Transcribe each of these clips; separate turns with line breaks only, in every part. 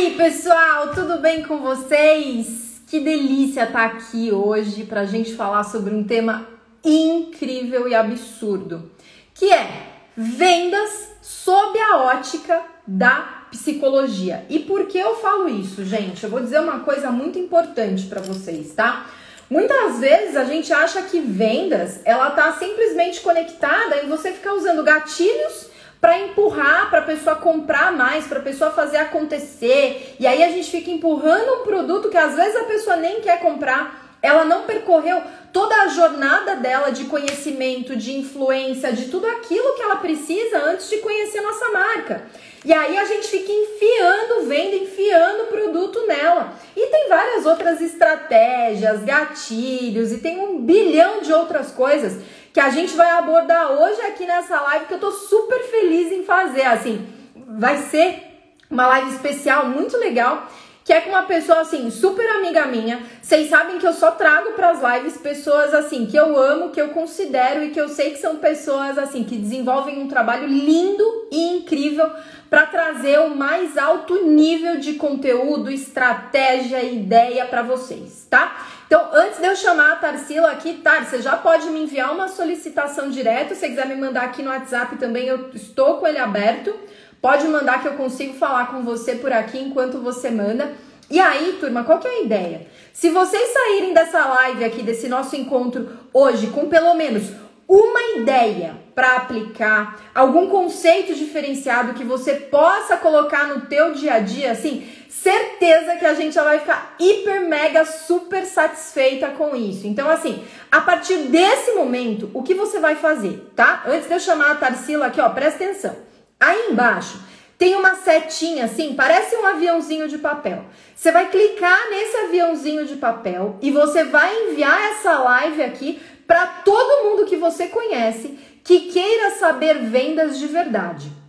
aí, pessoal, tudo bem com vocês? Que delícia estar aqui hoje para a gente falar sobre um tema incrível e absurdo, que é vendas sob a ótica da psicologia. E por que eu falo isso, gente? Eu vou dizer uma coisa muito importante para vocês, tá? Muitas vezes a gente acha que vendas, ela tá simplesmente conectada em você ficar usando gatilhos para empurrar para a pessoa comprar mais, para a pessoa fazer acontecer. E aí a gente fica empurrando um produto que às vezes a pessoa nem quer comprar. Ela não percorreu toda a jornada dela de conhecimento, de influência, de tudo aquilo que ela precisa antes de conhecer nossa marca. E aí a gente fica enfiando venda, enfiando produto nela. E tem várias outras estratégias, gatilhos e tem um bilhão de outras coisas que a gente vai abordar hoje aqui nessa live que eu tô super feliz em fazer. Assim, vai ser uma live especial muito legal que é com uma pessoa assim, super amiga minha. Vocês sabem que eu só trago para as lives pessoas assim que eu amo, que eu considero e que eu sei que são pessoas assim que desenvolvem um trabalho lindo e incrível para trazer o mais alto nível de conteúdo, estratégia, ideia para vocês, tá? Então, antes de eu chamar a Tarsila aqui, Tar, você já pode me enviar uma solicitação direto. Se você quiser me mandar aqui no WhatsApp também, eu estou com ele aberto. Pode mandar que eu consigo falar com você por aqui enquanto você manda. E aí, turma, qual que é a ideia? Se vocês saírem dessa live aqui, desse nosso encontro hoje, com pelo menos uma ideia para aplicar, algum conceito diferenciado que você possa colocar no teu dia a dia, assim, certeza que a gente já vai ficar hiper mega super satisfeita com isso. Então, assim, a partir desse momento, o que você vai fazer, tá? Antes de eu chamar a Tarsila aqui, ó, presta atenção. Aí embaixo tem uma setinha assim, parece um aviãozinho de papel. Você vai clicar nesse aviãozinho de papel e você vai enviar essa live aqui para todo mundo que você conhece que queira saber vendas de verdade.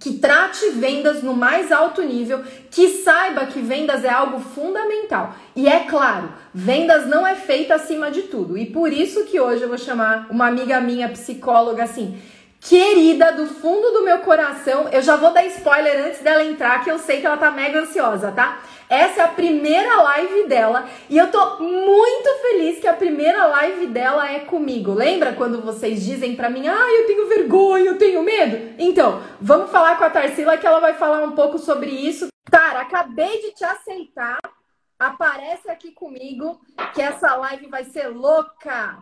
Que trate vendas no mais alto nível, que saiba que vendas é algo fundamental. E é claro, vendas não é feita acima de tudo. E por isso que hoje eu vou chamar uma amiga minha, psicóloga, assim, querida do fundo do meu coração. Eu já vou dar spoiler antes dela entrar, que eu sei que ela tá mega ansiosa, tá? Essa é a primeira live dela e eu tô muito feliz que a primeira live dela é comigo. Lembra quando vocês dizem para mim: "Ah, eu tenho vergonha, eu tenho medo"? Então, vamos falar com a Tarsila que ela vai falar um pouco sobre isso. Tara, acabei de te aceitar. Aparece aqui comigo que essa live vai ser louca.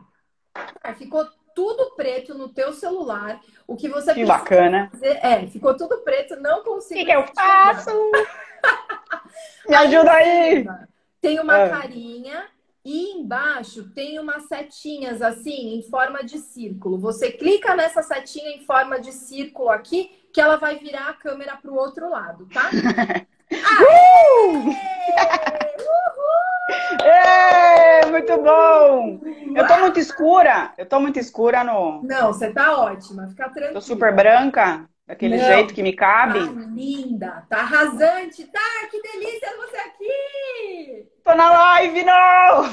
Ficou tudo preto no teu celular. O que você
que bacana.
fazer é, ficou tudo preto, não consigo.
O que, que eu faço? Me ajuda aí!
Tem uma é. carinha e embaixo tem umas setinhas assim, em forma de círculo. Você clica nessa setinha em forma de círculo aqui, que ela vai virar a câmera para o outro lado, tá?
É, muito bom! Eu tô muito escura. Eu tô muito escura no.
Não, você tá ótima. Fica tranquila.
Tô super branca, daquele não, jeito que me cabe.
Tá linda, tá arrasante. Tá, que delícia você aqui!
Tô na live, não!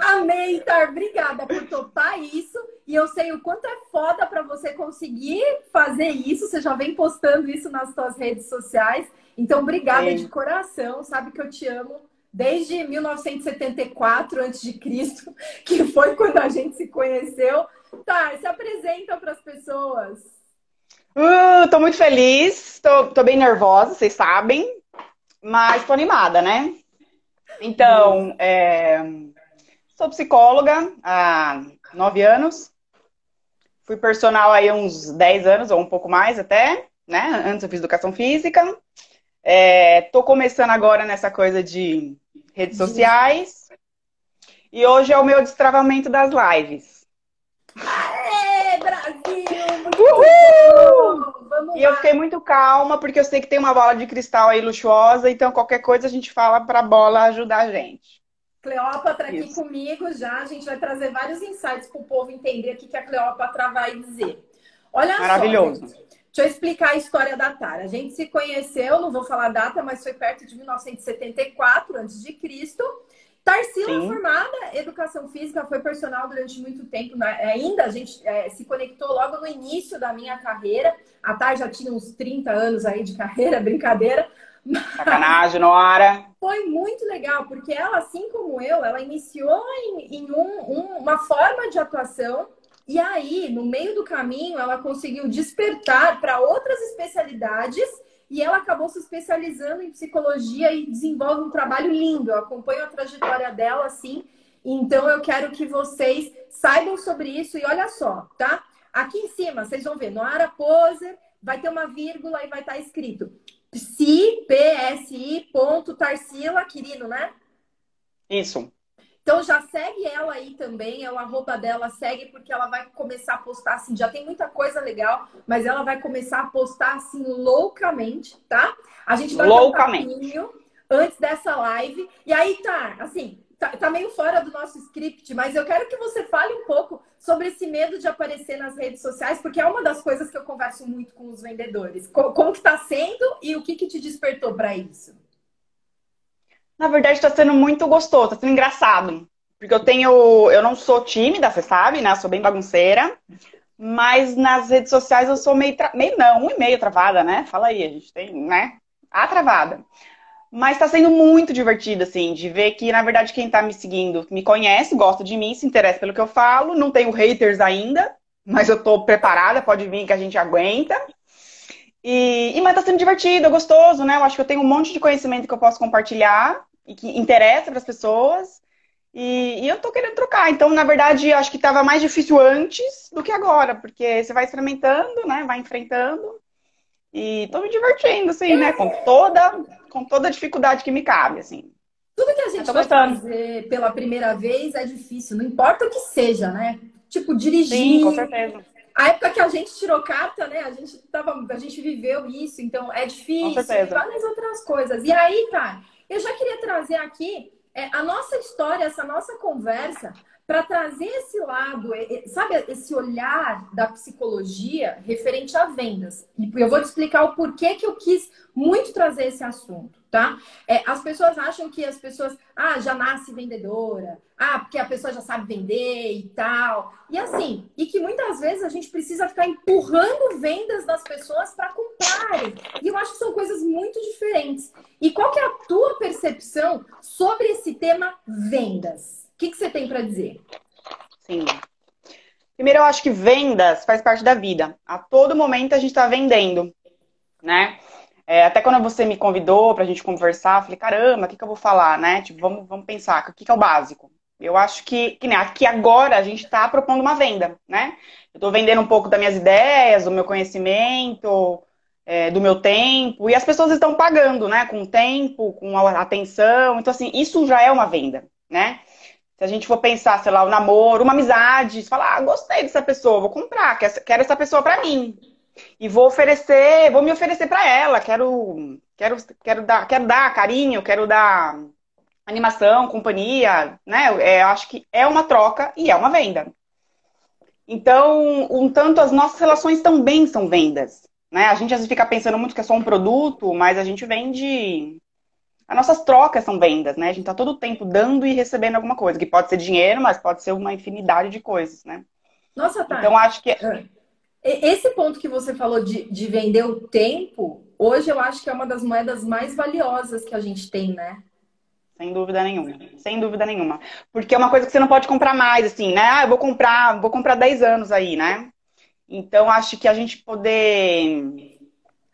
Amei, Tar. Obrigada por topar isso. E eu sei o quanto é foda para você conseguir fazer isso. Você já vem postando isso nas suas redes sociais. Então, obrigada de coração. Sabe que eu te amo desde 1974 a.C., que foi quando a gente se conheceu. Tá, se apresenta para as pessoas.
Uh, tô muito feliz, tô, tô bem nervosa, vocês sabem, mas tô animada, né? Então, é, sou psicóloga há nove anos, fui personal aí uns dez anos, ou um pouco mais até, né? Antes eu fiz educação física. É, tô começando agora nessa coisa de redes sociais. E hoje é o meu destravamento das lives. Vamos e lá. eu fiquei muito calma, porque eu sei que tem uma bola de cristal aí luxuosa, então qualquer coisa a gente fala para a bola ajudar a gente.
Cleópatra aqui Isso. comigo já, a gente vai trazer vários insights para o povo entender o que a Cleópatra vai dizer. Olha
Maravilhoso.
só, Deixa eu explicar a história da Tara. A gente se conheceu, não vou falar a data, mas foi perto de 1974 a.C. Tarsila é formada educação física, foi personal durante muito tempo. Né? Ainda a gente é, se conectou logo no início da minha carreira. A Tar já tinha uns 30 anos aí de carreira, brincadeira.
Sacanagem, Nora.
Foi muito legal, porque ela, assim como eu, ela iniciou em, em um, um, uma forma de atuação e aí, no meio do caminho, ela conseguiu despertar para outras especialidades e ela acabou se especializando em psicologia e desenvolve um trabalho lindo. Eu acompanho a trajetória dela assim. Então eu quero que vocês saibam sobre isso e olha só, tá? Aqui em cima, vocês vão ver, Noara Poser, vai ter uma vírgula e vai estar escrito psi, psi, ponto, Tarsila, Quirino, né?
Isso.
Então já segue ela aí também, é o arroba dela, segue, porque ela vai começar a postar assim, já tem muita coisa legal, mas ela vai começar a postar assim loucamente, tá? A gente vai
loucamente.
um antes dessa live. E aí tá, assim, tá, tá, meio fora do nosso script, mas eu quero que você fale um pouco sobre esse medo de aparecer nas redes sociais, porque é uma das coisas que eu converso muito com os vendedores. Como, como que tá sendo e o que que te despertou para isso?
Na verdade, está sendo muito gostoso, está sendo engraçado. Porque eu tenho. Eu não sou tímida, você sabe, né? Eu sou bem bagunceira. Mas nas redes sociais eu sou meio. Tra... Meio não, um e meio travada, né? Fala aí, a gente tem, né? A travada. Mas está sendo muito divertido, assim, de ver que, na verdade, quem está me seguindo me conhece, gosta de mim, se interessa pelo que eu falo. Não tenho haters ainda, mas eu estou preparada, pode vir que a gente aguenta. E, e mas tá sendo divertido, gostoso, né? Eu acho que eu tenho um monte de conhecimento que eu posso compartilhar e que interessa para as pessoas. E, e, eu tô querendo trocar. Então, na verdade, acho que estava mais difícil antes do que agora, porque você vai experimentando, né? Vai enfrentando. E tô me divertindo, assim, né? Com toda, com toda a dificuldade que me cabe, assim.
Tudo que a gente vai fazer pela primeira vez é difícil, não importa o que seja, né? Tipo, dirigir.
Sim, com certeza.
A época que a gente tirou carta, né? A gente, tava, a gente viveu isso, então é difícil. Com certeza. várias outras coisas. E aí, tá, eu já queria trazer aqui é, a nossa história, essa nossa conversa, para trazer esse lado, sabe, esse olhar da psicologia referente a vendas. E eu vou te explicar o porquê que eu quis muito trazer esse assunto, tá? É, as pessoas acham que as pessoas, ah, já nasce vendedora, ah, porque a pessoa já sabe vender e tal. E assim, e que muitas vezes a gente precisa ficar empurrando vendas das pessoas para comprarem. E eu acho que são coisas muito diferentes. E qual que é a tua percepção sobre esse tema vendas? que, que você tem para dizer?
Sim. Primeiro, eu acho que vendas faz parte da vida. A todo momento a gente está vendendo, né? É, até quando você me convidou para a gente conversar, falei, caramba, o que, que eu vou falar, né? Tipo, vamos, vamos pensar, o que, que é o básico? Eu acho que, que, né, aqui agora a gente está propondo uma venda, né? Eu estou vendendo um pouco das minhas ideias, do meu conhecimento, é, do meu tempo, e as pessoas estão pagando, né? Com tempo, com atenção. Então, assim, isso já é uma venda, né? Se a gente for pensar, sei lá, o namoro, uma amizade, você fala, ah, gostei dessa pessoa, vou comprar, quero essa pessoa para mim. E vou oferecer, vou me oferecer para ela, quero, quero, quero, dar, quero dar carinho, quero dar animação, companhia, né? É, acho que é uma troca e é uma venda. Então, um tanto as nossas relações também são vendas. Né? A gente às vezes fica pensando muito que é só um produto, mas a gente vende as nossas trocas são vendas, né? A gente tá todo o tempo dando e recebendo alguma coisa, que pode ser dinheiro, mas pode ser uma infinidade de coisas, né?
Nossa, tá.
Então acho que.
Esse ponto que você falou de, de vender o tempo, hoje eu acho que é uma das moedas mais valiosas que a gente tem, né?
Sem dúvida nenhuma. Sem dúvida nenhuma. Porque é uma coisa que você não pode comprar mais, assim, né? Ah, eu vou comprar, vou comprar 10 anos aí, né? Então, acho que a gente poder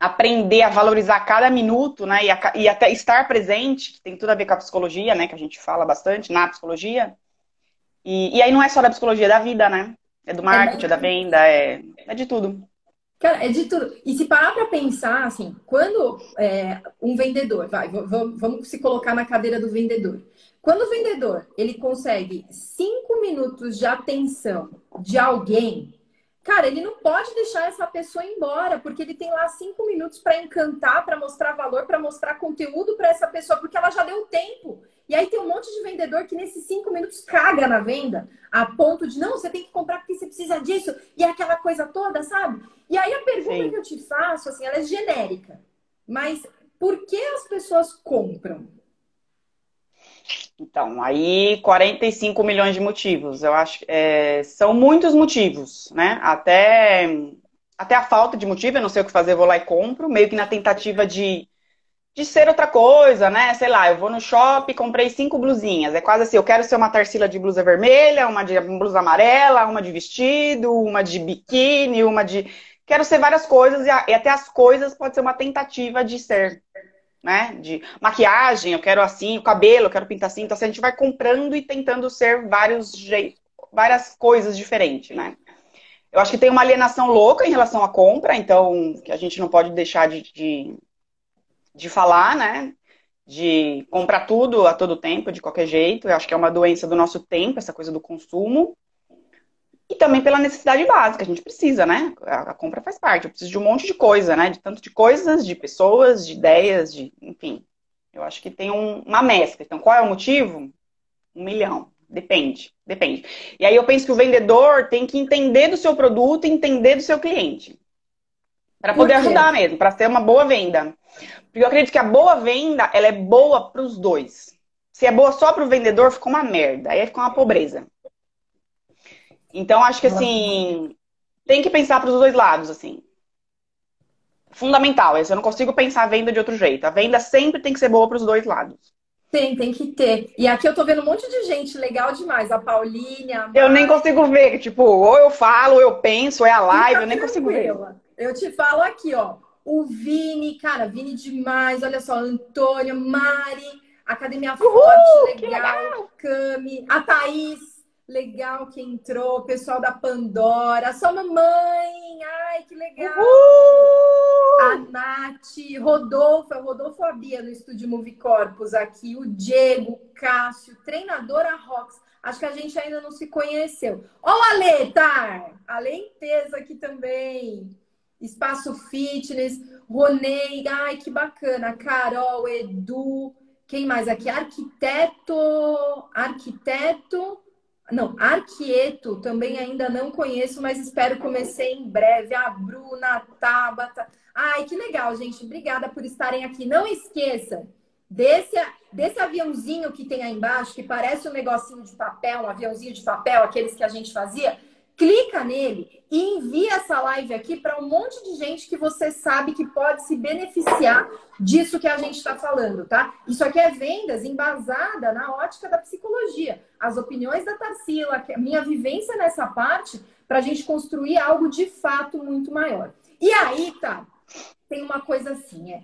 aprender a valorizar cada minuto, né? E, a, e, até estar presente, que tem tudo a ver com a psicologia, né? Que a gente fala bastante na psicologia. E, e aí não é só da psicologia, é da vida, né? É do marketing, é, é da venda, é, é de tudo.
Cara, é de tudo. E se parar para pensar, assim, quando é, um vendedor, vai, vamos se colocar na cadeira do vendedor. Quando o vendedor ele consegue cinco minutos de atenção de alguém, Cara, ele não pode deixar essa pessoa embora, porque ele tem lá cinco minutos para encantar, para mostrar valor, para mostrar conteúdo para essa pessoa, porque ela já deu tempo. E aí tem um monte de vendedor que nesses cinco minutos caga na venda, a ponto de não, você tem que comprar porque você precisa disso, e é aquela coisa toda, sabe? E aí a pergunta Sim. que eu te faço, assim, ela é genérica. Mas por que as pessoas compram?
Então, aí 45 milhões de motivos. Eu acho que é, são muitos motivos, né? Até, até a falta de motivo, eu não sei o que fazer, vou lá e compro, meio que na tentativa de, de ser outra coisa, né? Sei lá, eu vou no shopping, comprei cinco blusinhas. É quase assim, eu quero ser uma tarsila de blusa vermelha, uma de blusa amarela, uma de vestido, uma de biquíni, uma de. Quero ser várias coisas, e até as coisas pode ser uma tentativa de ser, né? De maquiagem, eu quero assim, o cabelo, eu quero pintar assim. Então, assim, a gente vai comprando e tentando ser vários jeitos, várias coisas diferentes, né? Eu acho que tem uma alienação louca em relação à compra, então que a gente não pode deixar de, de de falar, né? De comprar tudo a todo tempo, de qualquer jeito. Eu acho que é uma doença do nosso tempo, essa coisa do consumo. E também pela necessidade básica, a gente precisa, né? A, compra faz parte. Eu preciso de um monte de coisa, né? De tanto de coisas, de pessoas, de ideias, de. Enfim. Eu acho que tem um, uma mescla. Então, qual é o motivo? Um milhão. Depende, depende. E aí eu penso que o vendedor tem que entender do seu produto e entender do seu cliente. Para poder ajudar mesmo, para ser uma boa venda. Porque eu acredito que a boa venda, ela é boa para os dois. Se é boa só para o vendedor, fica uma merda. Aí fica uma pobreza. Então, acho que assim, tem que pensar para os dois lados, assim. Fundamental. Eu não consigo pensar a venda de outro jeito. A venda sempre tem que ser boa para os dois lados.
Tem, tem que ter. E aqui eu tô vendo um monte de gente legal demais. A Pauline, a
Eu nem consigo ver. Tipo, ou eu falo, ou eu penso, ou é a live, eu nem consigo ver.
Eu te falo aqui, ó. O Vini, cara, Vini demais. Olha só, Antônio, Mari, Academia Uhul, Forte, legal. legal. Cami, a Thaís, legal que entrou. Pessoal da Pandora, sua mamãe, ai, que legal. Uhul. A Nath, Rodolfo, é Rodolfo a Bia no estúdio Movie Corpus aqui. O Diego, Cássio, treinadora Rox. Acho que a gente ainda não se conheceu. Ó, o Ale, tá? Ale Intesa aqui também. Espaço Fitness, Ronei, ai que bacana, Carol, Edu, quem mais aqui? Arquiteto, arquiteto, não, Arquieto, também ainda não conheço, mas espero comecei em breve. A Bruna, a Tabata. Ai, que legal, gente. Obrigada por estarem aqui. Não esqueça desse, desse aviãozinho que tem aí embaixo, que parece um negocinho de papel, um aviãozinho de papel, aqueles que a gente fazia clica nele e envia essa live aqui para um monte de gente que você sabe que pode se beneficiar disso que a gente está falando, tá? Isso aqui é vendas embasada na ótica da psicologia. As opiniões da Tarsila, a minha vivência nessa parte, para a gente construir algo de fato muito maior. E aí, tá? Tem uma coisa assim, é,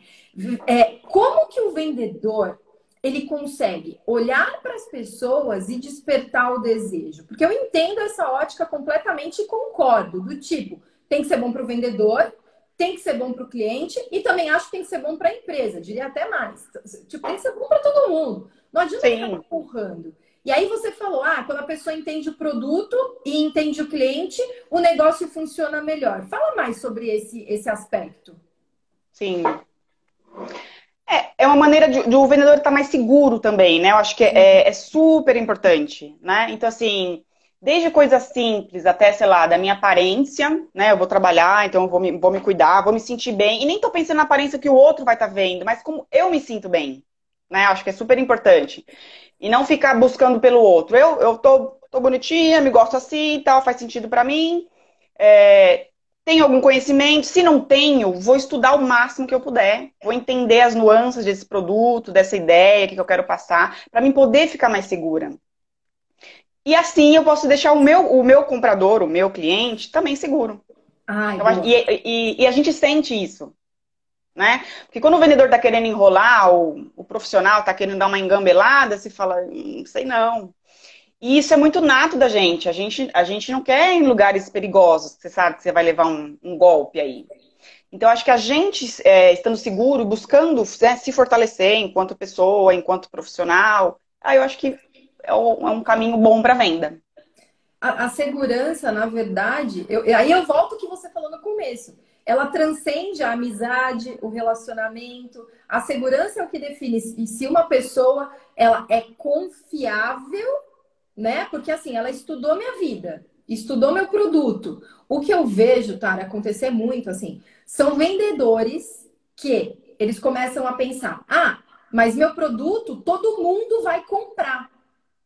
é como que o vendedor ele consegue olhar para as pessoas e despertar o desejo. Porque eu entendo essa ótica completamente e concordo, do tipo, tem que ser bom para o vendedor, tem que ser bom para o cliente e também acho que tem que ser bom para a empresa, diria até mais. Tipo, tem que ser bom para todo mundo. Não adianta Sim. ficar empurrando. E aí você falou, ah, quando a pessoa entende o produto e entende o cliente, o negócio funciona melhor. Fala mais sobre esse, esse aspecto.
Sim. É, é uma maneira de, de o vendedor estar mais seguro também, né? Eu acho que é, é, super importante, né? Então, assim, desde coisas simples até, sei lá, da minha aparência, né? Eu vou trabalhar, então eu vou me, vou me cuidar, vou me sentir bem. E nem tô pensando na aparência que o outro vai estar tá vendo, mas como eu me sinto bem, né? Acho que é super importante. E não ficar buscando pelo outro. Eu, eu tô, tô bonitinha, me gosto assim e tal, faz sentido para mim. É, tenho algum conhecimento? Se não tenho, vou estudar o máximo que eu puder. Vou entender as nuances desse produto, dessa ideia que eu quero passar, para mim poder ficar mais segura. E assim eu posso deixar o meu, o meu comprador, o meu cliente, também seguro. Ai, então, e, e, e, a gente sente isso. Né? Porque quando o vendedor está querendo enrolar, o, o profissional está querendo dar uma engambelada, se fala, não sei não. E isso é muito nato da gente. A gente, a gente não quer em lugares perigosos, você sabe que você vai levar um, um golpe aí. Então, acho que a gente, é, estando seguro, buscando né, se fortalecer enquanto pessoa, enquanto profissional, aí eu acho que é um, é um caminho bom para venda.
A, a, segurança, na verdade, eu, aí eu volto ao que você falou no começo. Ela transcende a amizade, o relacionamento. A segurança é o que define se uma pessoa ela é confiável né? Porque assim, ela estudou minha vida, estudou meu produto. O que eu vejo, tá, acontecer muito assim, são vendedores que eles começam a pensar: "Ah, mas meu produto todo mundo vai comprar".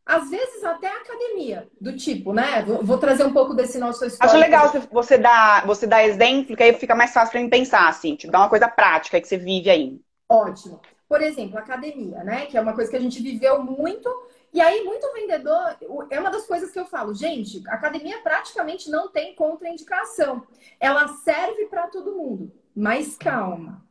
Às vezes até a academia, do tipo, né? Vou, vou trazer um pouco desse nosso história.
Acho legal você dar, você dar exemplo, que aí fica mais fácil para mim pensar, assim, tipo, dar uma coisa prática que você vive aí.
Ótimo. por exemplo, academia, né? Que é uma coisa que a gente viveu muito. E aí, muito vendedor, é uma das coisas que eu falo, gente, academia praticamente não tem contraindicação. Ela serve para todo mundo. Mas calma.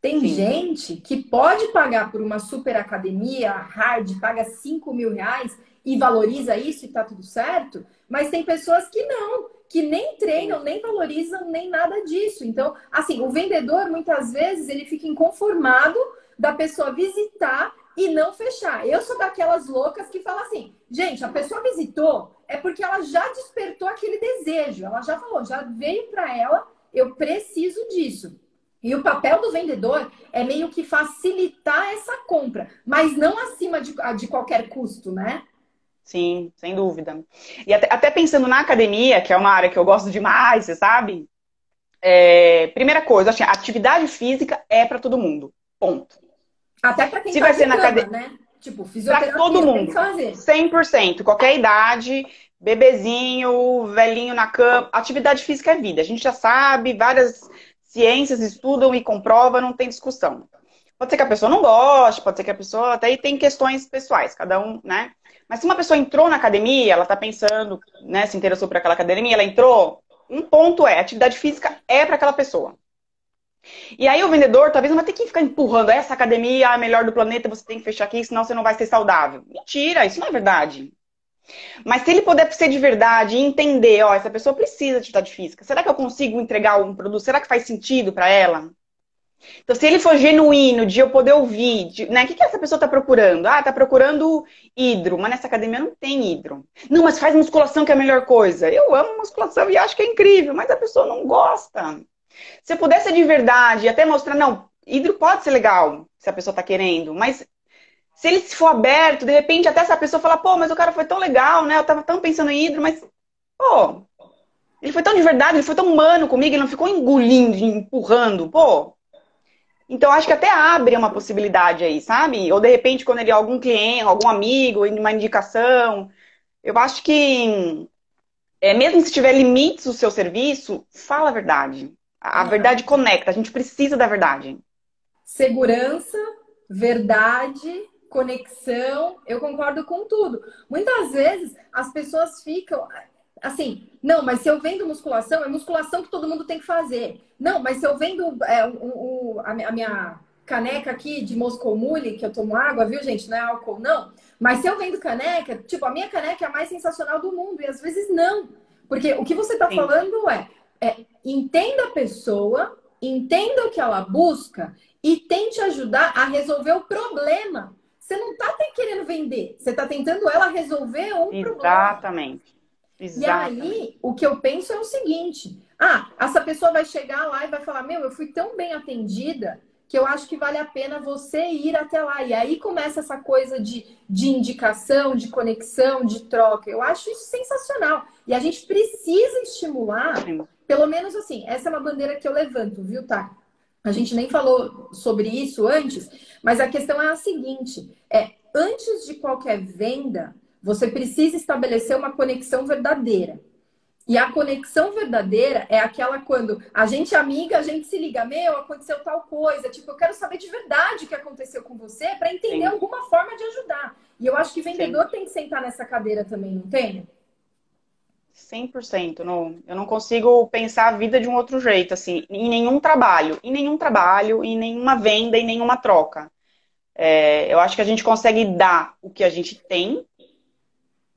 Tem Sim. gente que pode pagar por uma super academia, hard, paga 5 mil reais e valoriza isso e tá tudo certo, mas tem pessoas que não, que nem treinam, nem valorizam, nem nada disso. Então, assim, o vendedor muitas vezes ele fica inconformado da pessoa visitar e não fechar. Eu sou daquelas loucas que falam assim, gente, a pessoa visitou é porque ela já despertou aquele desejo, ela já falou, já veio para ela, eu preciso disso. E o papel do vendedor é meio que facilitar essa compra, mas não acima de, de qualquer custo, né?
Sim, sem dúvida. E até, até, pensando na academia, que é uma área que eu gosto demais, você sabe? É, primeira coisa, assim, atividade física é para todo mundo. Ponto.
Até para quem Se tá vai ser na academia, né?
Tipo, fisioterapia. Pra todo mundo. 100%. Qualquer idade, bebezinho, velhinho na cama. Atividade física é vida. A gente já sabe, várias ciências estudam e comprovam, não tem discussão. Pode ser que a pessoa não goste, pode ser que a pessoa até tem questões pessoais, cada um, né? Mas se uma pessoa entrou na academia, ela está pensando, né, se interessou por aquela academia, ela entrou, um ponto é, atividade física é para aquela pessoa. E aí o vendedor talvez não vai ter que ficar empurrando essa academia é a melhor do planeta, você tem que fechar aqui, senão você não vai ser saudável. Mentira, isso não é verdade. Mas se ele puder ser de verdade e entender, ó, essa pessoa precisa de atividade física, será que eu consigo entregar um produto? Será que faz sentido para ela? Então, se ele for genuíno, de eu poder ouvir, de, né? O que, que essa pessoa está procurando? Ah, está procurando hidro, mas nessa academia não tem hidro. Não, mas faz musculação que é a melhor coisa. Eu amo musculação e acho que é incrível, mas a pessoa não gosta. Se pudesse de verdade, até mostrar, não, hidro pode ser legal, se a pessoa está querendo, mas se ele for aberto, de repente até essa pessoa falar, pô, mas o cara foi tão legal, né? Eu tava tão pensando em hidro, mas, pô, ele foi tão de verdade, ele foi tão humano comigo, ele não ficou engolindo, empurrando, pô, então, acho que até abre uma possibilidade aí, sabe? Ou de repente, quando ele é algum cliente, algum amigo, uma indicação. Eu acho que, é, mesmo se tiver limites o seu serviço, fala a verdade. A, verdade conecta, a gente precisa da verdade.
Segurança, verdade, conexão, eu concordo com tudo. Muitas vezes as pessoas ficam assim, não, mas se eu vendo musculação, é musculação que todo mundo tem que fazer. Não, mas se eu vendo é, o, o, a, minha caneca aqui de Moscou Mule, que eu tomo água, viu, gente? Não é álcool, não. Mas se eu vendo caneca, tipo, a minha caneca é a mais sensacional do mundo. E às vezes não. Porque o que você está falando é, é entenda a pessoa, entenda o que ela busca e tente ajudar a resolver o problema. Você não está querendo vender, você está tentando ela resolver um
Exatamente.
problema.
Exatamente.
E aí, o que eu penso é o seguinte: ah, essa pessoa vai chegar lá e vai falar: Meu, eu fui tão bem atendida que eu acho que vale a pena você ir até lá. E aí começa essa coisa de, de indicação, de conexão, de troca. Eu acho isso sensacional. E a gente precisa estimular, pelo menos assim, essa é uma bandeira que eu levanto, viu, tá? A gente nem falou sobre isso antes, mas a questão é a seguinte: é antes de qualquer venda, você precisa estabelecer uma conexão verdadeira. E a conexão verdadeira é aquela quando a gente é amiga, a gente se liga, meu, aconteceu tal coisa. Tipo, eu quero saber de verdade o que aconteceu com você para entender Sim. alguma forma de ajudar. E eu acho que vendedor Sim. tem que sentar nessa cadeira também, não tem?
100%. Não, eu não consigo pensar a vida de um outro jeito, assim, em nenhum trabalho, em nenhum trabalho, em nenhuma venda, em nenhuma troca. É, eu acho que a gente consegue dar o que a gente tem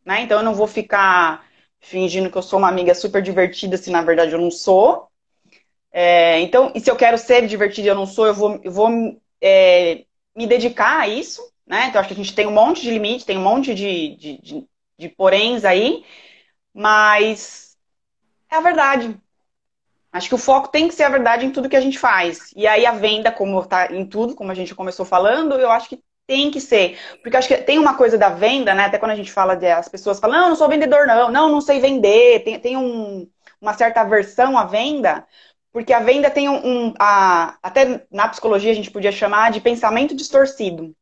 né? Então eu não vou ficar fingindo que eu sou uma amiga super divertida se na verdade eu não sou. É, então, e se eu quero ser divertida e eu não sou, eu vou, eu vou é, me dedicar a isso, né? Então acho que a gente tem um monte de limite, tem um monte de, de, de, de poréns aí, mas é a verdade. Acho que o foco tem que ser a verdade em tudo que a gente faz. E aí a venda, como está em tudo, como a gente começou falando, eu acho que tem que ser. Porque acho que tem uma coisa da venda, né? Até quando a gente fala de as pessoas falam, não, não sou vendedor, não, não, não sei vender. Tem, tem um, uma certa aversão à venda, porque a venda tem um. um a, até na psicologia a gente podia chamar de pensamento distorcido.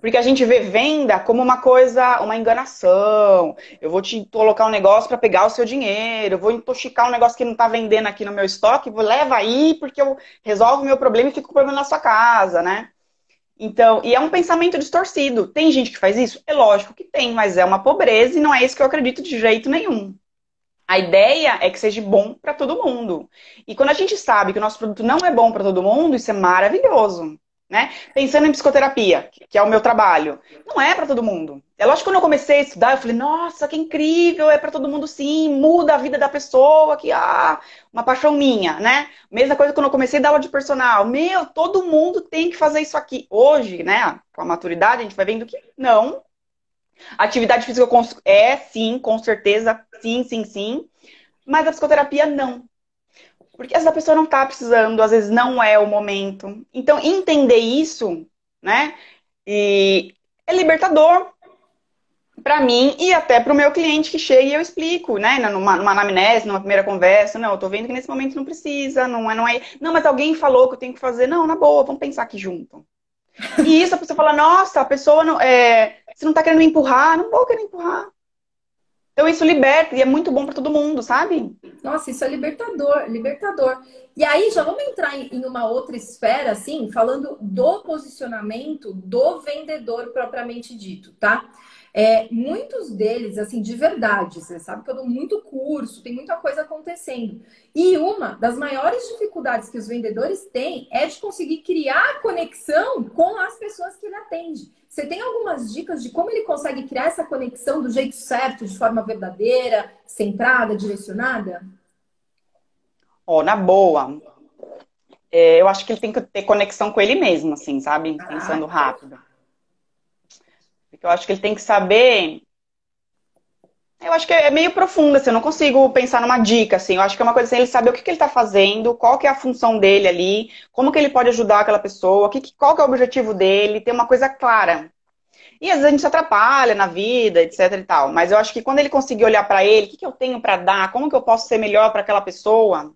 Porque a gente vê venda como uma coisa, uma enganação. Eu vou te colocar um negócio para pegar o seu dinheiro, eu vou intoxicar um negócio que não está vendendo aqui no meu estoque, vou leva aí porque eu resolvo o meu problema e fico com o problema na sua casa, né? Então, e é um pensamento distorcido. Tem gente que faz isso? É lógico que tem, mas é uma pobreza e não é isso que eu acredito de jeito nenhum. A ideia é que seja bom para todo mundo. E quando a gente sabe que o nosso produto não é bom para todo mundo, isso é maravilhoso. Né? Pensando em psicoterapia, que é o meu trabalho, não é para todo mundo. É lógico que quando eu comecei a estudar, eu falei, nossa, que incrível, é para todo mundo sim, muda a vida da pessoa, que ah, uma paixão minha, né? Mesma coisa quando eu comecei a dar aula de personal. Meu, todo mundo tem que fazer isso aqui. Hoje, né, com a maturidade, a gente vai vendo que não. Atividade física é sim, com certeza, sim, sim, sim. Mas a psicoterapia não. Porque essa pessoa não está precisando, às vezes não é o momento. Então, entender isso, né? E é libertador para mim e até para o meu cliente que chega e eu explico, né? Numa, numa anamnese, numa primeira conversa, não, eu tô vendo que nesse momento não precisa, não é, não é. Não, mas alguém falou que eu tenho que fazer. Não, na boa, vamos pensar aqui junto. E isso a pessoa fala, nossa, a pessoa não. É, você não tá querendo me empurrar, não vou querer empurrar. Então isso liberta e é muito bom para todo mundo, sabe?
Nossa, isso é libertador, libertador. E aí já vamos entrar em uma outra esfera, assim, falando do posicionamento do vendedor propriamente dito, tá? É, muitos deles, assim, de verdade, você sabe que eu dou muito curso, tem muita coisa acontecendo. E uma das maiores dificuldades que os vendedores têm é de conseguir criar conexão com as pessoas que ele atende. Você tem algumas dicas de como ele consegue criar essa conexão do jeito certo, de forma verdadeira, centrada, direcionada?
Ó, oh, na boa. É, eu acho que ele tem que ter conexão com ele mesmo, assim, sabe? Pensando rápido. Porque eu acho que ele tem que saber. Eu acho que é meio profunda, assim, eu não consigo pensar numa dica, assim. Eu acho que é uma coisa assim, ele saber o que, que ele está fazendo, qual que é a função dele ali, como que ele pode ajudar aquela pessoa, que, qual que é o objetivo dele, ter uma coisa clara. E às vezes a gente se atrapalha na vida, etc e tal. Mas eu acho que quando ele conseguir olhar para ele, o que, que eu tenho para dar, como que eu posso ser melhor para aquela pessoa,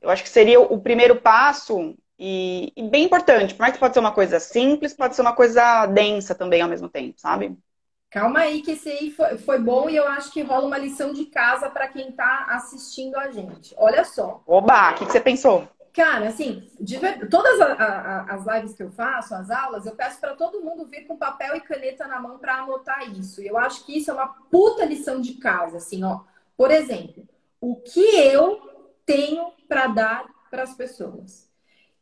eu acho que seria o primeiro passo e, e, bem importante, por mais que pode ser uma coisa simples, pode ser uma coisa densa também ao mesmo tempo, sabe?
Calma aí, que esse aí foi, foi bom e eu acho que rola uma lição de casa para quem está assistindo a gente. Olha só.
Oba, o que, que, você pensou?
Cara, assim, de, todas a, a, as lives que eu faço, as aulas, eu peço para todo mundo vir com papel e caneta na mão para anotar isso. Eu acho que isso é uma puta lição de casa, assim, ó. Por exemplo, o que eu tenho para dar para as pessoas?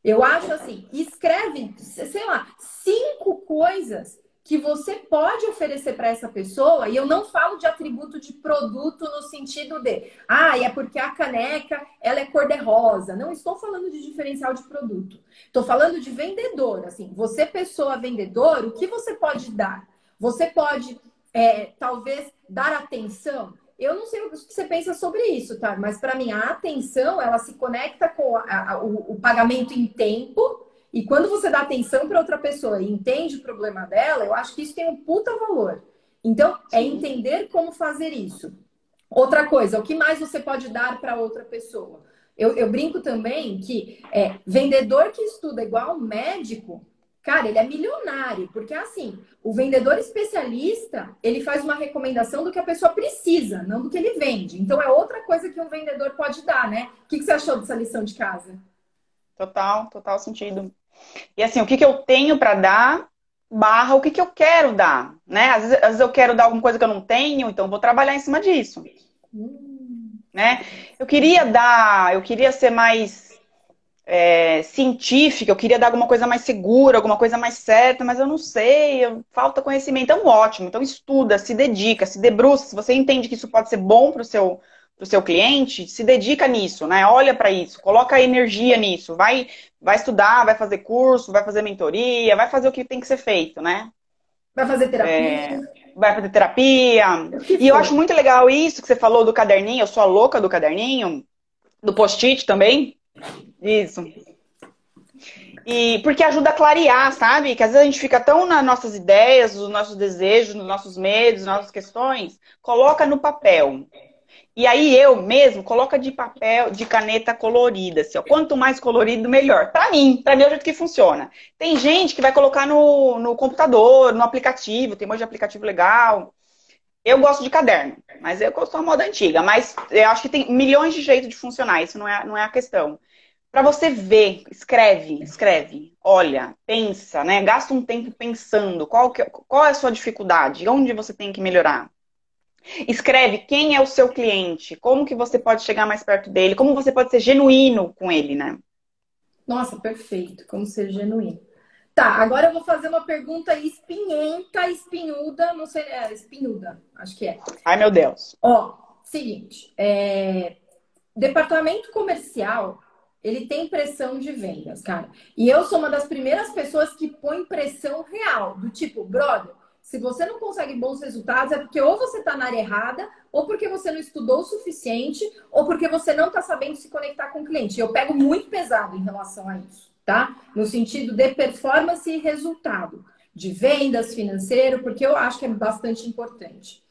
Eu acho assim, escreve, sei lá, cinco coisas que você pode oferecer para essa pessoa, e eu não falo de atributo de produto no sentido de, ah, é porque a caneca ela é cor-de-rosa. Não estou falando de diferencial de produto. Estou falando de vendedor. Assim, você, pessoa vendedor, o que você pode dar? Você pode, é, talvez, dar atenção. Eu não sei o que você pensa sobre isso, tá? Mas para mim, a atenção, ela se conecta com a, a, o, o pagamento em tempo. E quando você dá atenção para outra pessoa e entende o problema dela, eu acho que isso tem um puta valor. Então, é Sim. é entender como fazer isso. Outra coisa, o que mais você pode dar para outra pessoa? Eu, eu, brinco também que é, vendedor que estuda igual médico, Cara, ele é milionário, porque assim, o vendedor especialista, ele faz uma recomendação do que a pessoa precisa, não do que ele vende. Então é outra coisa que um vendedor pode dar, né? O que você achou dessa lição de casa?
Total, total sentido. E assim, o que, que eu tenho para dar, barra o que, que eu quero dar, né? Às vezes, às vezes, eu quero dar alguma coisa que eu não tenho, então vou trabalhar em cima disso. Hum. Né? Eu queria dar, eu queria ser mais é, científica, eu queria dar alguma coisa mais segura, alguma coisa mais certa, mas eu não sei, eu, falta conhecimento. Então, ótimo. Então, estuda, se dedica, se debruça. Se você entende que isso pode ser bom para o seu, pro seu cliente, se dedica nisso, né? Olha para isso, coloca energia nisso. Vai, vai estudar, vai fazer curso, vai fazer mentoria, vai fazer o que tem que ser feito, né?
Vai fazer terapia.
É, vai fazer terapia. E eu acho muito legal isso que você falou do caderninho. Eu sou a louca do caderninho, do post-it também. Isso. E porque ajuda a clarear, sabe? Que às vezes a gente fica tão nas nossas ideias, nos nossos desejos, nos nossos medos, nas nossas questões, coloca no papel. E aí eu mesmo coloca de papel, de caneta colorida, assim, ó. Quanto mais colorido, melhor. Para mim, para mim é o jeito que funciona. Tem gente que vai colocar no, no computador, no aplicativo, tem um monte de aplicativo legal. Eu gosto de caderno, mas eu sou a moda antiga. Mas eu acho que tem milhões de jeitos de funcionar, isso não é, não é a questão. Para você ver, escreve, escreve, olha, pensa, né? Gasta um tempo pensando qual, que, qual é a sua dificuldade, onde você tem que melhorar. Escreve quem é o seu cliente, como que você pode chegar mais perto dele, como você pode ser genuíno com ele, né?
Nossa, perfeito, como ser genuíno. Tá, agora eu vou fazer uma pergunta espinhenta, espinhuda, não sei, é, espinhuda, acho que é.
Ai, meu Deus.
Ó, seguinte, é, departamento comercial ele tem pressão de vendas, cara. E eu sou uma das primeiras pessoas que põe pressão real, do tipo, brother, se você não consegue bons resultados, é porque ou você está na área errada, ou porque você não estudou o suficiente, ou porque você não está sabendo se conectar com o cliente. Eu pego muito pesado em relação a isso, tá? No sentido de performance e resultado, de vendas, financeiro, porque eu acho que é bastante importante.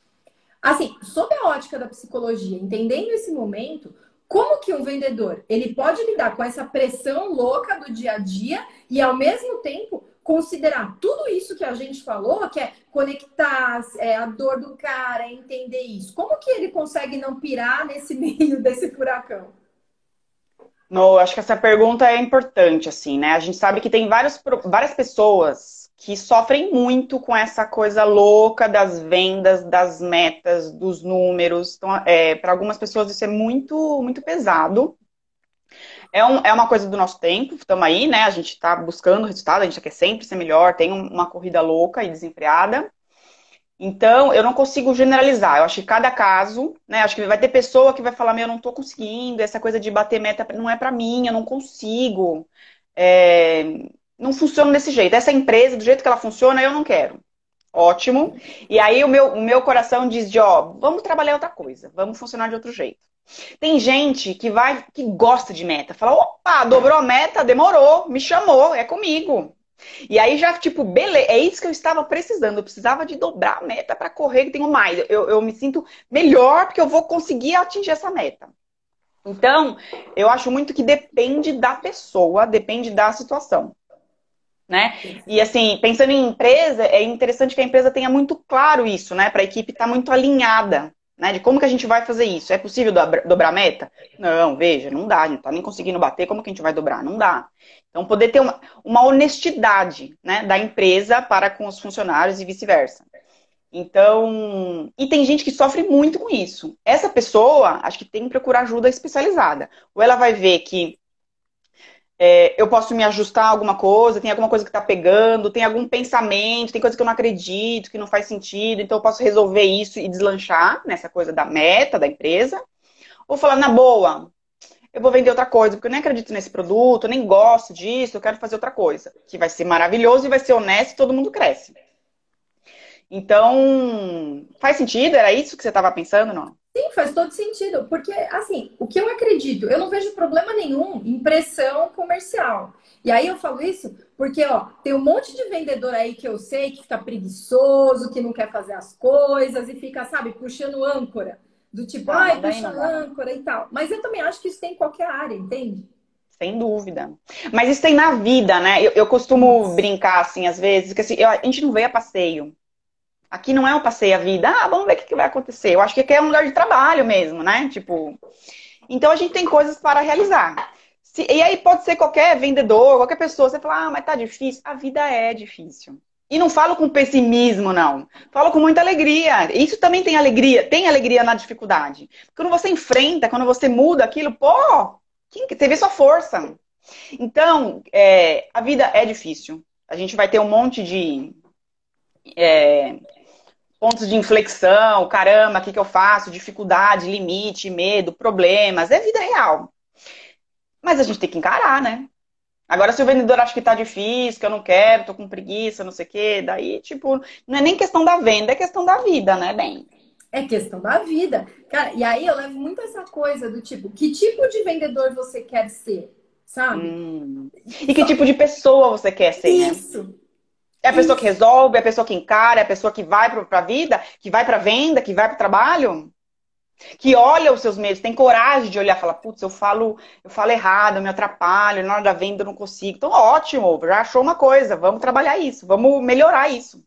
Assim, sob a ótica da psicologia, entendendo esse momento, como que um vendedor ele pode lidar com essa pressão louca do dia a dia e ao mesmo tempo considerar tudo isso que a gente falou, que é conectar é, a dor do cara, entender isso. Como que ele consegue não pirar nesse meio desse furacão?
No, acho que essa pergunta é importante, assim, né? A gente sabe que tem vários, várias pessoas que sofrem muito com essa coisa louca das vendas, das metas, dos números. Então, é, para algumas pessoas isso é muito, muito pesado. É, um, é uma coisa do nosso tempo, estamos aí, né? A gente está buscando resultado, a gente quer sempre ser melhor, tem uma corrida louca e desenfreada. Então, eu não consigo generalizar. Eu acho que cada caso, né? Acho que vai ter pessoa que vai falar, meu, eu não estou conseguindo, essa coisa de bater meta não é para mim, eu não consigo. É, não funciona desse jeito. Essa empresa, do jeito que ela funciona, eu não quero. Ótimo. E aí o meu, o meu coração diz de, ó, vamos trabalhar outra coisa, vamos funcionar de outro jeito. Tem gente que vai, que gosta de meta, fala, opa, dobrou a meta, demorou, me chamou, é comigo. E aí já, tipo, beleza, é isso que eu estava precisando. Eu precisava de dobrar a meta para correr, que tenho mais. Eu, eu me sinto melhor porque eu vou conseguir atingir essa meta. Então, eu acho muito que depende da pessoa, depende da situação né? E assim, pensando em empresa, é interessante que a empresa tenha muito claro isso, né? Para a equipe estar tá muito alinhada, né? De como que a gente vai fazer isso. É possível dobrar meta? Não, veja, não dá, a gente não tá nem conseguindo bater, como que a gente vai dobrar? Não dá. Então, poder ter uma, uma honestidade né, da empresa para com os funcionários e vice-versa. Então, e tem gente que sofre muito com isso. Essa pessoa, acho que tem que procurar ajuda especializada. Ou ela vai ver que é, eu posso me ajustar a alguma coisa, tem alguma coisa que está pegando, tem algum pensamento, tem coisa que eu não acredito, que não faz sentido, então eu posso resolver isso e deslanchar nessa coisa da meta da empresa. Ou falar, na boa, eu vou vender outra coisa, porque eu nem acredito nesse produto, eu nem gosto disso, eu quero fazer outra coisa. Que vai ser maravilhoso e vai ser honesto e todo mundo cresce. Então, faz sentido? Era isso que você estava pensando, não?
Sim, faz todo sentido. Porque, assim, o que eu acredito, eu não vejo problema nenhum em pressão comercial. E aí eu falo isso porque, ó, tem um monte de vendedor aí que eu sei que fica preguiçoso, que não quer fazer as coisas e fica, sabe, puxando âncora. Do tipo, ah, ai, puxa âncora e tal. Mas eu também acho que isso tem em qualquer área, entende?
Sem dúvida. Mas isso tem na vida, né? Eu, eu costumo brincar, assim, às vezes, que assim, eu, a gente não veio a passeio. Aqui não é um passeio a vida. Ah, vamos ver o que, vai acontecer. Eu acho que aqui é um lugar de trabalho mesmo, né? Tipo. Então a gente tem coisas para realizar. Se, e aí pode ser qualquer vendedor, qualquer pessoa. Você fala, ah, mas tá difícil. A vida é difícil. E não falo com pessimismo, não. Falo com muita alegria. Isso também tem alegria. Tem alegria na dificuldade. Quando você enfrenta, quando você muda aquilo, pô, você vê sua força. Então, é, a vida é difícil. A gente vai ter um monte de é, pontos de inflexão, caramba, o que, que eu faço? Dificuldade, limite, medo, problemas. É vida real. Mas a gente tem que encarar, né? Agora, se o vendedor acha que tá difícil, que eu não quero, tô com preguiça, não sei o quê, daí, tipo, não é nem questão da venda, é questão da vida, né, bem?
É questão da vida. Cara, e aí eu levo muito essa coisa do tipo, que tipo de vendedor você quer ser, sabe?
Hum. E que tipo de pessoa você quer ser,
né? Isso. Né?
É a pessoa que resolve, é a pessoa que encara, é a pessoa que vai para a vida, que vai para a venda, que vai para o trabalho? Que olha os seus medos, tem coragem de olhar e falar, putz, eu falo, eu falo errado, eu me atrapalho, na hora da venda eu não consigo. Então, ótimo, já achou uma coisa, vamos trabalhar isso, vamos melhorar isso.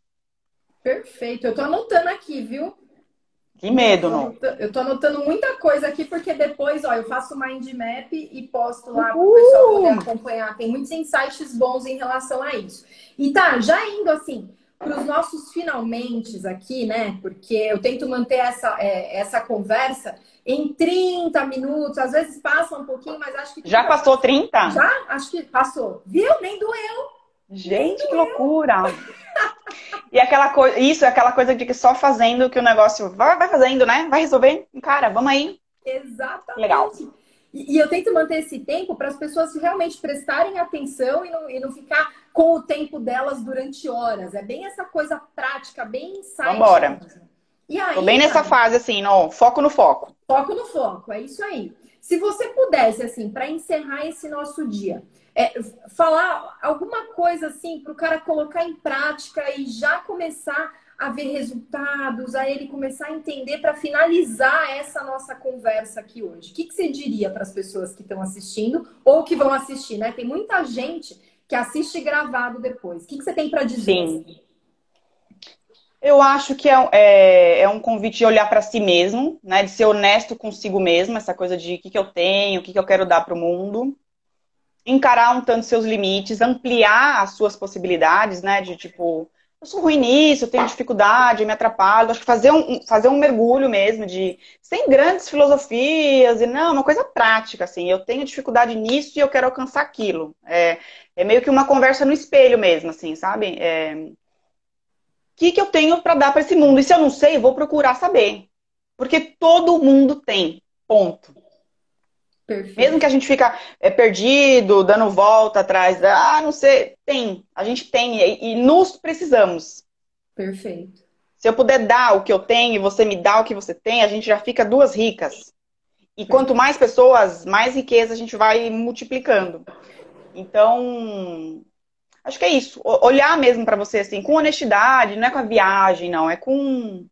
Perfeito, eu tô anotando aqui, viu?
Que medo, não.
Eu tô anotando muita coisa aqui, porque depois, ó, eu faço mind map e posto lá para o pessoal poder acompanhar. Tem muitos insights bons em relação a isso. E tá, já indo assim, para os nossos finalmente aqui, né? Porque eu tento manter essa, é, essa conversa em 30 minutos, às vezes passa um pouquinho, mas acho que.
Já passou 30?
Já? Acho que passou. Viu? Nem doeu.
Gente, Nem que doeu. loucura! E aquela coisa, isso é aquela coisa de que só fazendo que o negócio vai, vai fazendo, né? Vai resolver. Cara, vamos aí.
Exatamente.
Legal.
E, e eu tento manter esse tempo para as pessoas realmente prestarem atenção e não, e não ficar com o tempo delas durante horas. É bem essa coisa prática, bem insight.
Vambora. E aí, Tô bem nessa fase, assim, no, foco no foco.
Foco no foco, é isso aí. Se você pudesse, assim, para encerrar esse nosso dia, é, falar alguma coisa, assim, para o cara colocar em prática e já começar a ver resultados, a ele começar a entender para finalizar essa nossa conversa aqui hoje. O que, que você diria para as pessoas que estão assistindo ou que vão assistir, né? Tem muita gente que assiste gravado depois. O que, que você tem para dizer?
Sim. Eu acho que é, é, é um convite de olhar para si mesmo, né? De ser honesto consigo mesmo, essa coisa de o que, que eu tenho, o que, que eu quero dar para o mundo. Encarar um tanto seus limites, ampliar as suas possibilidades, né? De tipo, eu sou ruim nisso, eu tenho dificuldade, eu me atrapalho. Acho que fazer um, fazer um mergulho mesmo, de sem grandes filosofias, e não, uma coisa prática, assim, eu tenho dificuldade nisso e eu quero alcançar aquilo. É, é meio que uma conversa no espelho mesmo, assim, sabe? É, que, que eu tenho para dar para esse mundo? E se eu não sei, vou procurar saber. Porque todo mundo tem. Ponto. Perfeito. Mesmo que a gente fica é, perdido, dando volta atrás, ah, não sei, tem. A gente tem e, e nos precisamos.
Perfeito.
Se eu puder dar o que eu tenho e você me dá o que você tem, a gente já fica duas ricas. E quanto mais pessoas, mais riqueza a gente vai multiplicando. Então, Acho que é isso. Olhar mesmo para você assim, com honestidade, não é com a viagem, não, é com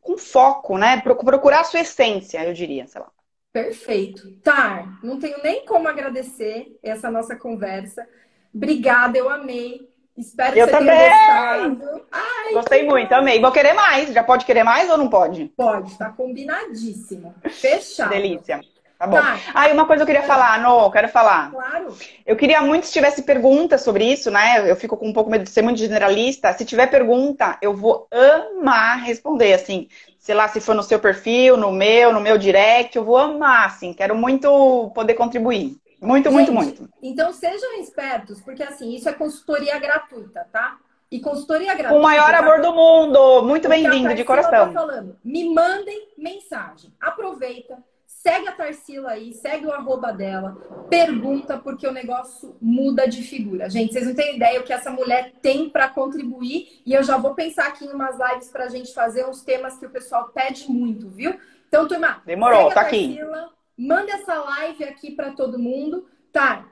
com foco, né? Procurar a sua essência, eu diria, sei lá.
Perfeito. Tá, não tenho nem como agradecer essa nossa conversa. Obrigada, eu amei. Espero que
eu
você
também. tenha gostado. Ai, Gostei muito, amei. Vou querer mais. Já pode querer mais ou não pode?
Pode, tá combinadíssimo. Fechado.
Delícia. Tá bom. Tá. Ah, e uma coisa eu queria falar, No, quero falar.
Claro.
Eu queria muito se tivesse pergunta sobre isso, né? Eu fico com um pouco medo de ser muito generalista. Se tiver pergunta, eu vou amar responder, assim. Sei lá, se for no seu perfil, no meu, no meu direct, eu vou amar, assim. Quero muito poder contribuir. Muito, Gente, muito, muito.
Então sejam espertos, porque assim, isso é consultoria gratuita, tá? E consultoria gratuita.
O maior amor do mundo. Muito bem-vindo, de coração. Tá
falando. Me mandem mensagem. Aproveita Segue a Tarsila aí, segue o arroba dela, pergunta porque o negócio muda de figura. Gente, vocês não têm ideia o que essa mulher tem para contribuir e eu já vou pensar aqui em umas lives para a gente fazer uns temas que o pessoal pede muito, viu? Então, turma,
demorou, tá Tarsila, aqui.
Manda essa live aqui para todo mundo, tá?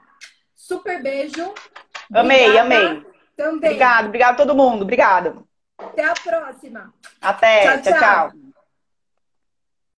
Super beijo.
Amei, Obrigada. amei. Também. Obrigado, obrigado a todo mundo. Obrigado.
Até a próxima.
Até. tchau. tchau. tchau.